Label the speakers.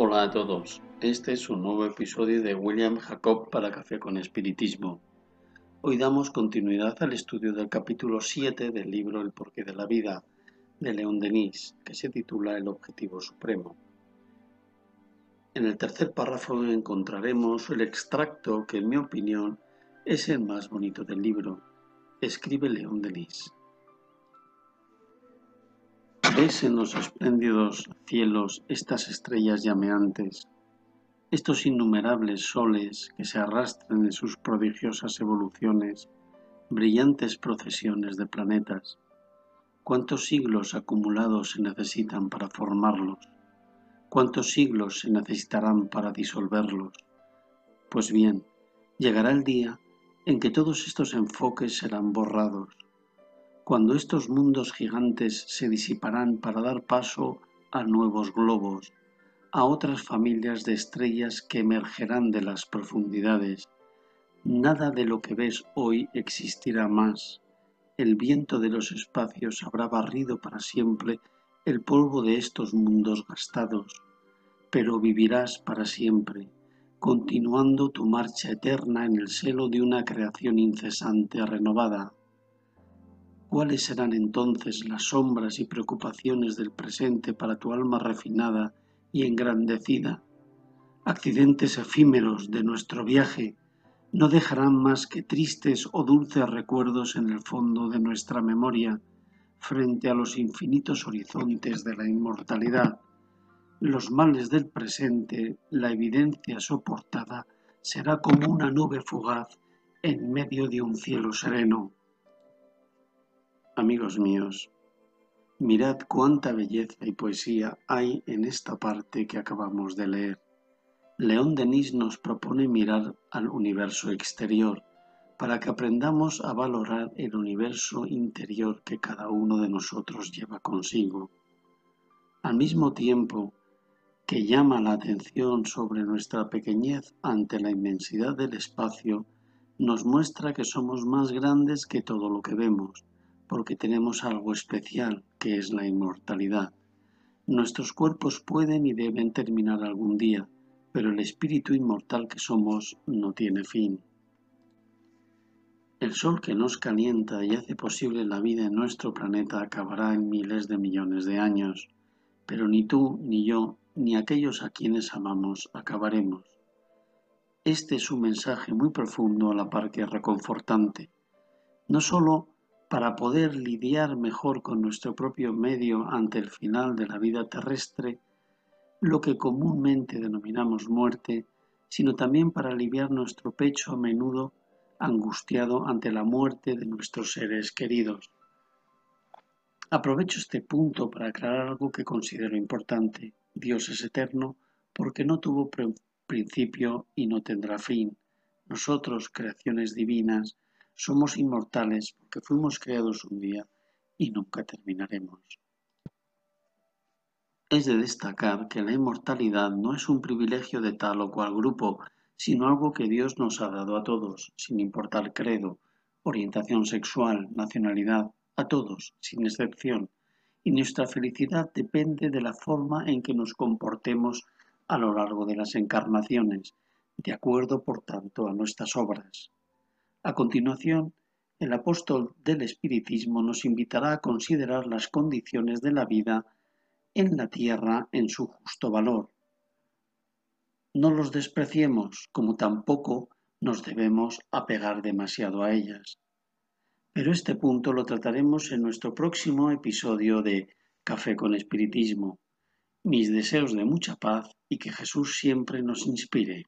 Speaker 1: Hola a todos, este es un nuevo episodio de William Jacob para Café con Espiritismo. Hoy damos continuidad al estudio del capítulo 7 del libro El porqué de la vida de León Denis, que se titula El objetivo supremo. En el tercer párrafo encontraremos el extracto que en mi opinión es el más bonito del libro. Escribe León Denis. ¿Ves en los espléndidos cielos estas estrellas llameantes, estos innumerables soles que se arrastran en sus prodigiosas evoluciones, brillantes procesiones de planetas? ¿Cuántos siglos acumulados se necesitan para formarlos? ¿Cuántos siglos se necesitarán para disolverlos? Pues bien, llegará el día en que todos estos enfoques serán borrados cuando estos mundos gigantes se disiparán para dar paso a nuevos globos, a otras familias de estrellas que emergerán de las profundidades. Nada de lo que ves hoy existirá más. El viento de los espacios habrá barrido para siempre el polvo de estos mundos gastados, pero vivirás para siempre, continuando tu marcha eterna en el seno de una creación incesante renovada ¿Cuáles serán entonces las sombras y preocupaciones del presente para tu alma refinada y engrandecida? Accidentes efímeros de nuestro viaje no dejarán más que tristes o dulces recuerdos en el fondo de nuestra memoria frente a los infinitos horizontes de la inmortalidad. Los males del presente, la evidencia soportada, será como una nube fugaz en medio de un cielo sereno. Amigos míos, mirad cuánta belleza y poesía hay en esta parte que acabamos de leer. León Denis nos propone mirar al universo exterior para que aprendamos a valorar el universo interior que cada uno de nosotros lleva consigo. Al mismo tiempo que llama la atención sobre nuestra pequeñez ante la inmensidad del espacio, nos muestra que somos más grandes que todo lo que vemos porque tenemos algo especial, que es la inmortalidad. Nuestros cuerpos pueden y deben terminar algún día, pero el espíritu inmortal que somos no tiene fin. El sol que nos calienta y hace posible la vida en nuestro planeta acabará en miles de millones de años, pero ni tú, ni yo, ni aquellos a quienes amamos acabaremos. Este es un mensaje muy profundo a la par que reconfortante. No solo para poder lidiar mejor con nuestro propio medio ante el final de la vida terrestre, lo que comúnmente denominamos muerte, sino también para aliviar nuestro pecho a menudo angustiado ante la muerte de nuestros seres queridos. Aprovecho este punto para aclarar algo que considero importante. Dios es eterno porque no tuvo principio y no tendrá fin. Nosotros, creaciones divinas, somos inmortales porque fuimos creados un día y nunca terminaremos. Es de destacar que la inmortalidad no es un privilegio de tal o cual grupo, sino algo que Dios nos ha dado a todos, sin importar credo, orientación sexual, nacionalidad, a todos, sin excepción, y nuestra felicidad depende de la forma en que nos comportemos a lo largo de las encarnaciones, de acuerdo, por tanto, a nuestras obras. A continuación, el apóstol del Espiritismo nos invitará a considerar las condiciones de la vida en la tierra en su justo valor. No los despreciemos, como tampoco nos debemos apegar demasiado a ellas. Pero este punto lo trataremos en nuestro próximo episodio de Café con Espiritismo. Mis deseos de mucha paz y que Jesús siempre nos inspire.